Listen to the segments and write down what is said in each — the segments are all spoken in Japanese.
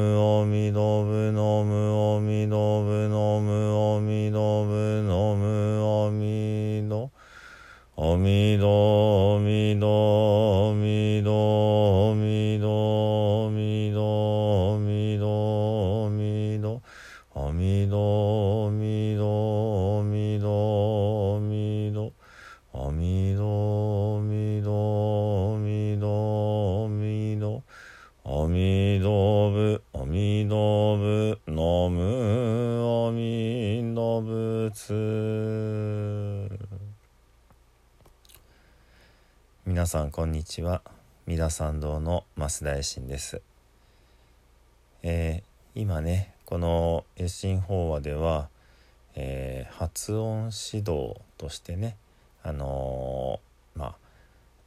むあみど皆さんこんにちは。三田参道の増大臣です、えー、今ねこの越心法話では、えー、発音指導としてねあのー、まあ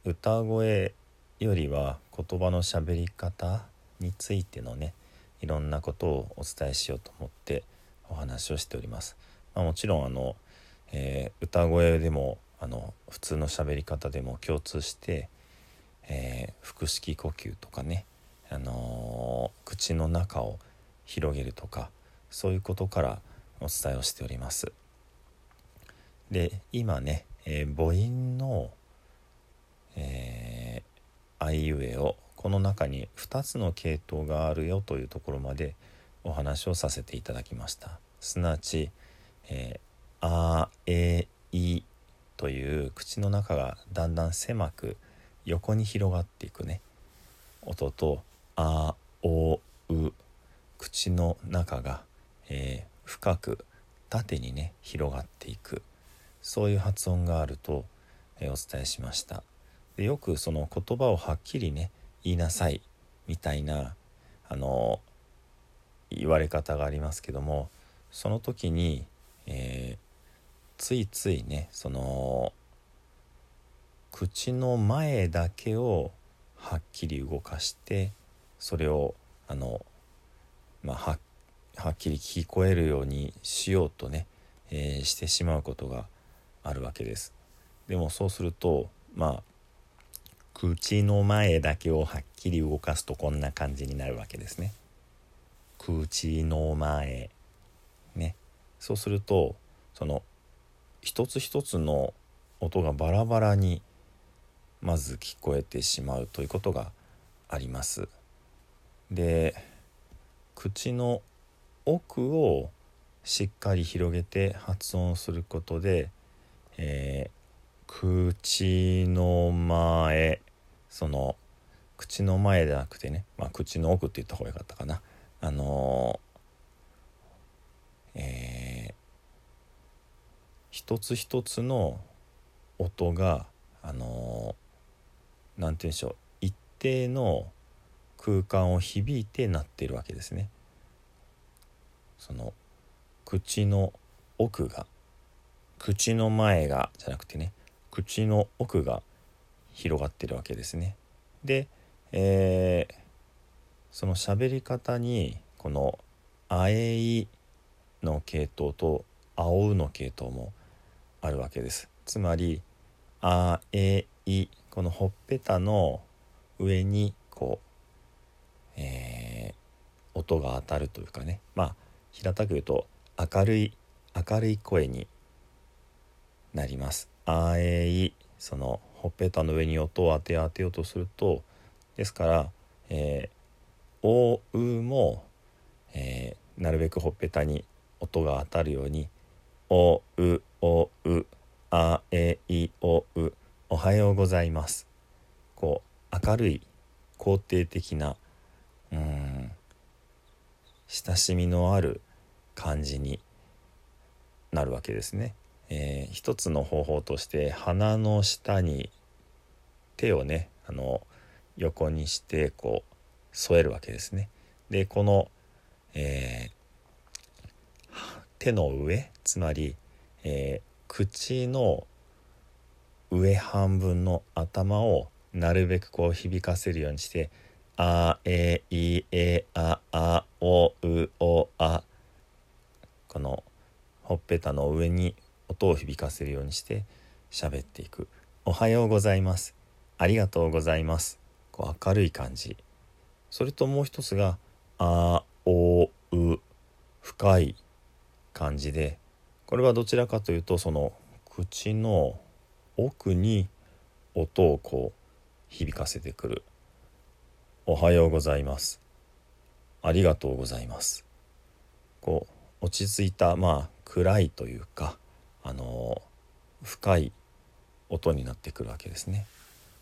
歌声よりは言葉の喋り方についてのねいろんなことをお伝えしようと思ってお話をしております。まあ、もちろんあの、えー、歌声でもあの普通の喋り方でも共通して、えー、腹式呼吸とかね、あのー、口の中を広げるとかそういうことからお伝えをしております。で今ね、え、母音の、え、あいうえをこの中に2つの系統があるよというところまでお話をさせていただきました。すなわち、えー、あえいという口の中がだんだん狭く横に広がっていくね。音と「あおう」口の中が、えー、深く縦にね広がっていく。そういう発音があると、えー、お伝えしました。でよくその言葉をはっきりね言いなさいみたいなあの言われ方がありますけどもその時に、えー、ついついねその口の前だけをはっきり動かしてそれをあの、まあ、はっきり聞こえるようにしようとね、えー、してしまうことがあるわけです。でもそうするとまあ口の前だけをはっきり動かすとこんな感じになるわけですね。口の前ねそうするとその一つ一つの音がバラバラにまず聞こえてしまうということがあります。で口の奥をしっかり広げて発音することで、えー、口の前その口の前でなくてね、まあ、口の奥って言った方がよかったかなあのー、えー一つ一つの音があの何、ー、て言うんでしょう一定の空間を響いてなってるわけですね。その口の奥が口の前がじゃなくてね口の奥が広がってるわけですね。で、えー、その喋り方にこの「あえい」の系統と「あおう」の系統もあるわけですつまり「あえい」このほっぺたの上にこう、えー、音が当たるというかねまあ平たく言うと明るい明るい声になります。あえいそのほっぺたの上に音を当て当てようとするとですから「えー、おう」も、えー、なるべくほっぺたに音が当たるようにおうおうあえいおうおはようございますこう明るい肯定的なうん親しみのある感じになるわけですね。えー、一つの方法として鼻の下に手をねあの横にしてこう添えるわけですね。でこの、えー、手の上つまり、えー、口の上半分の頭をなるべくこう響かせるようにして「あえいえああおうおあ」このほっぺたの上に音を響かせるようにして喋っていく「おはようございます」「ありがとうございます」こう明るい感じ。それともう一つが「あおう」深い感じでこれはどちらかというとその口の奥に音をこう響かせてくる「おはようございます」「ありがとうございます」こう落ち着いたまあ暗いというかあの深い音になってくるわけですね。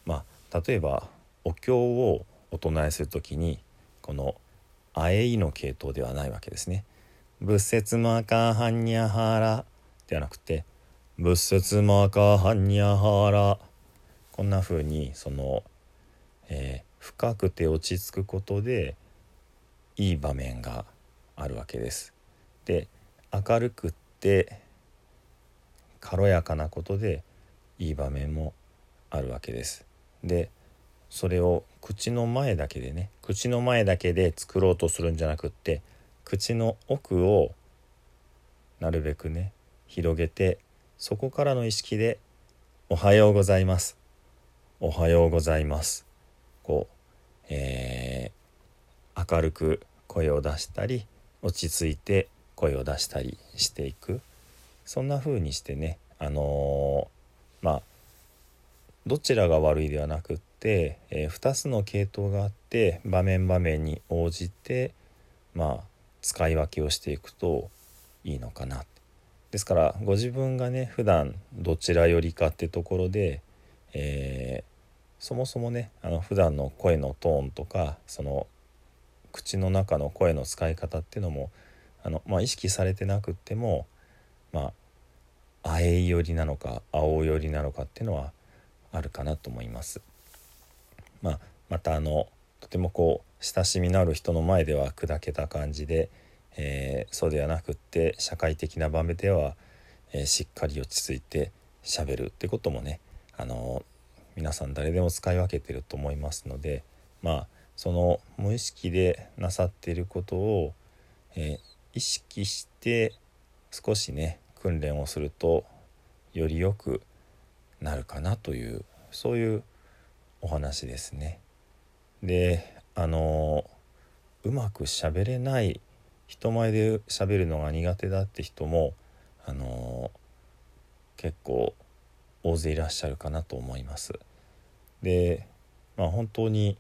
まあ、例えばお経をお唱えする時にこの「あえい」の系統ではないわけですね。仏説マカハンニャハラではなくて仏説マカハンニャハラこんな風にその、えー、深くて落ち着くことでいい場面があるわけです。で明るくって軽やかなことでいい場面もあるわけです。でそれを口の前だけでね口の前だけで作ろうとするんじゃなくって口の奥をなるべくね広げてそこからの意識で「おはようございます」「おはようございます」こう、えー、明るく声を出したり落ち着いて声を出したりしていく。そんな風にしてねあのー、まあどちらが悪いではなくって、えー、2つの系統があって場面場面に応じてまあ使い分けをしていくといいのかな。ですからご自分がね普段どちらよりかってところで、えー、そもそもねあの普段の声のトーンとかその口の中の声の使い方っていうのもあの、まあ、意識されてなくってもまああえ寄りなのか青寄りなのかっていうのはあるかなと思います。まあ、またあのとてもこう親しみのある人の前では砕けた感じで、えー、そうではなくって社会的な場面では、えー、しっかり落ち着いてしゃべるってこともねあの皆さん誰でも使い分けてると思いますのでまあその無意識でなさっていることを、えー、意識して少しね訓練をするとより良くなるかなというそういうお話ですね。であのうまくしゃべれない人前で喋るのが苦手だって人もあの結構大勢いらっしゃるかなと思います。でまあ本当に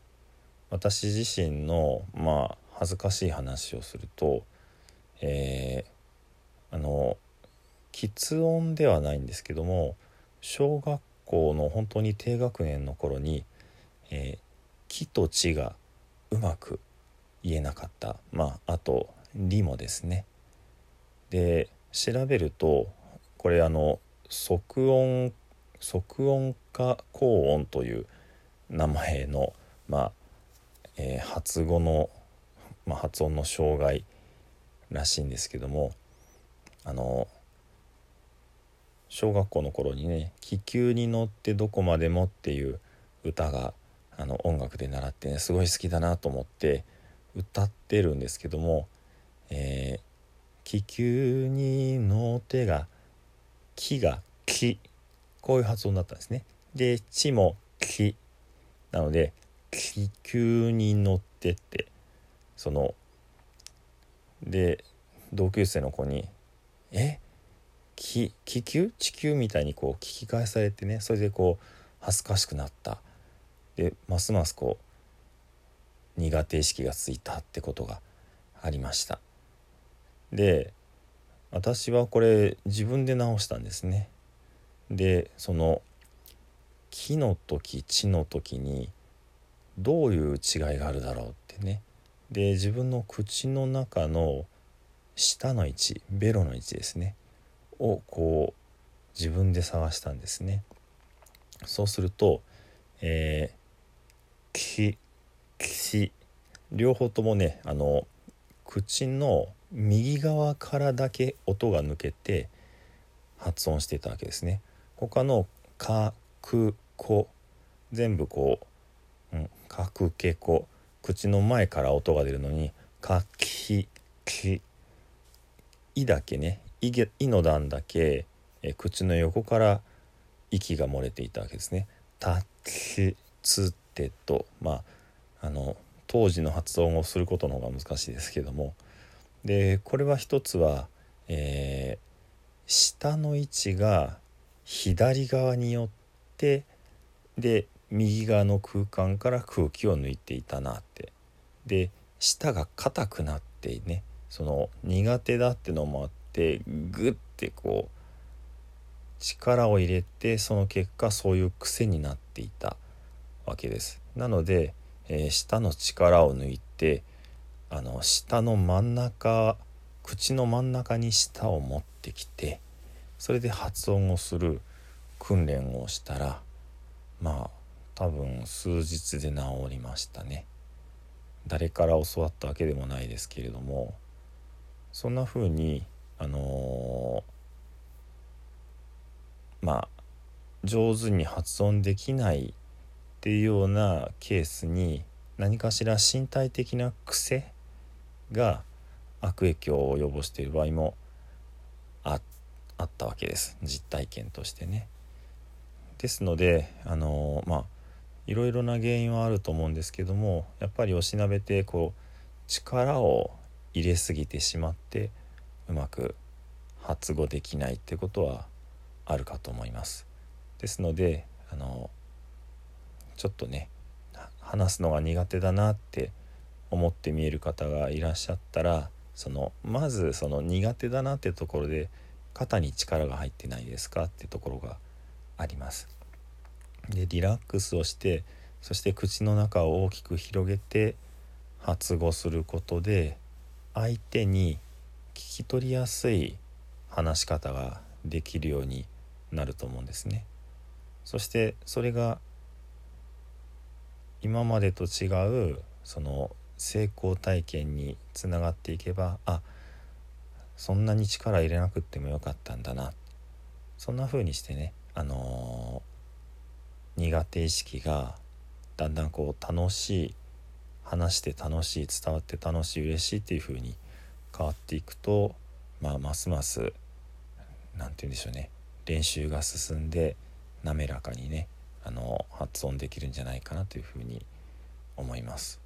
私自身のまあ恥ずかしい話をするとえー、あの喫音ではないんですけども小学校の本当に低学年の頃に「えー、木」と「地」がうまく言えなかったまああと「り」もですね。で調べるとこれあの即音即音か高音という名前の、まあえー、発語の、まあ、発音の障害らしいんですけどもあの小学校の頃にね「気球に乗ってどこまでも」っていう歌があの音楽で習ってねすごい好きだなと思って歌ってるんですけども「えー、気球に乗って」が「木」が「木」こういう発音だったんですね。で「地」も「木」なので「気球に乗って」って。そので同級生の子に「え？気気球？地球?」みたいにこう聞き返されてねそれでこう恥ずかしくなったでますますこう苦手意識がついたってことがありましたで私はこれ自分で直したんですね。でその木の時地の時にどういう違いがあるだろうってねで自分の口の中の下の位置ベロの位置ですねをこう自分で探したんですね。そうするとえー、きき両方ともねあの口の右側からだけ音が抜けて発音してたわけですね。他の「か」「く」「こ」全部こう「うん、かくけこ」口の前から音が出るのに「かきき」「い」だけね「い」いの段だけえ口の横から息が漏れていたわけですね。たきつてとまああの当時の発音をすることの方が難しいですけども。でこれは一つは、えー、下の位置が左側によってで右側の空間から空気を抜いていたなって。で舌が硬くなってね。その苦手だってのもあっててグッてこう力を入れてその結果そういう癖になっていたわけです。なので、えー、舌の力を抜いてあの舌の真ん中口の真ん中に舌を持ってきてそれで発音をする訓練をしたらまあ多分数日で治りましたね。誰から教わったわけでもないですけれどもそんな風にあのー、まあ上手に発音できないっていうようなケースに何かしら身体的な癖が悪影響を及ぼしている場合もあったわけです実体験としてね。ですのであのまあいろいろな原因はあると思うんですけどもやっぱりおしなべてこう力を入れすぎてしまってうまく発語できないってことはあるかと思います。ですのであのちょっとね話すのが苦手だなって思って見える方がいらっしゃったらそのまずその苦手だなってところで肩に力が入ってないですかってところがあります。でリラックスをしてそして口の中を大きく広げて発語することで相手に聞き取りやすい話し方ができるようになると思うんですね。そしてそれが今までと違うその成功体験につながっていけばあそんなに力入れなくってもよかったんだなそんな風にしてねあのー、苦手意識がだんだんこう楽しい話して楽しい伝わって楽しい嬉しいっていう風に変わっていくとまあますます何て言うんでしょうね練習が進んで滑らかにねあの発音できるんじゃないかなというふうに思います。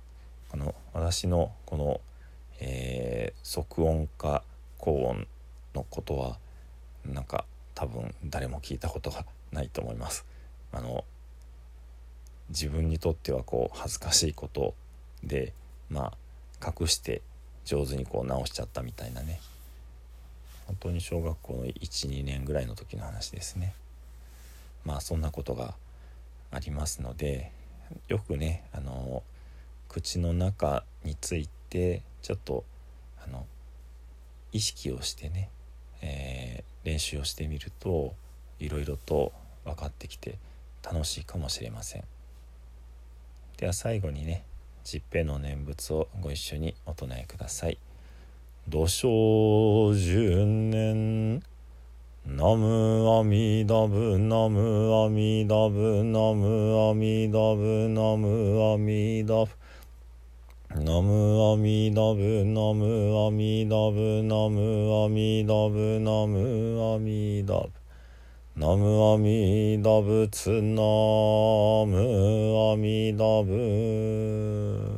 あの私のこの、えー、即音か高音のことはなんか多分誰も聞いたことがないと思います。あの自分にとってはこう恥ずかしいことでまあ隠して上手にこう直しちゃったみたいなね。本当に小学校の12年ぐらいの時の話ですね。まあそんなことがありますのでよくねあの口の中についてちょっとあの意識をしてね、えー、練習をしてみるといろいろと分かってきて楽しいかもしれません。では最後にね十平の念仏をご一緒にお唱えください。土生十年ナムアミダブナムアミダブナムアミダブナムアミダブナムアミダブナムアミダブナムアミダブナムアミダブ。ナムアミダブツナムアミダブ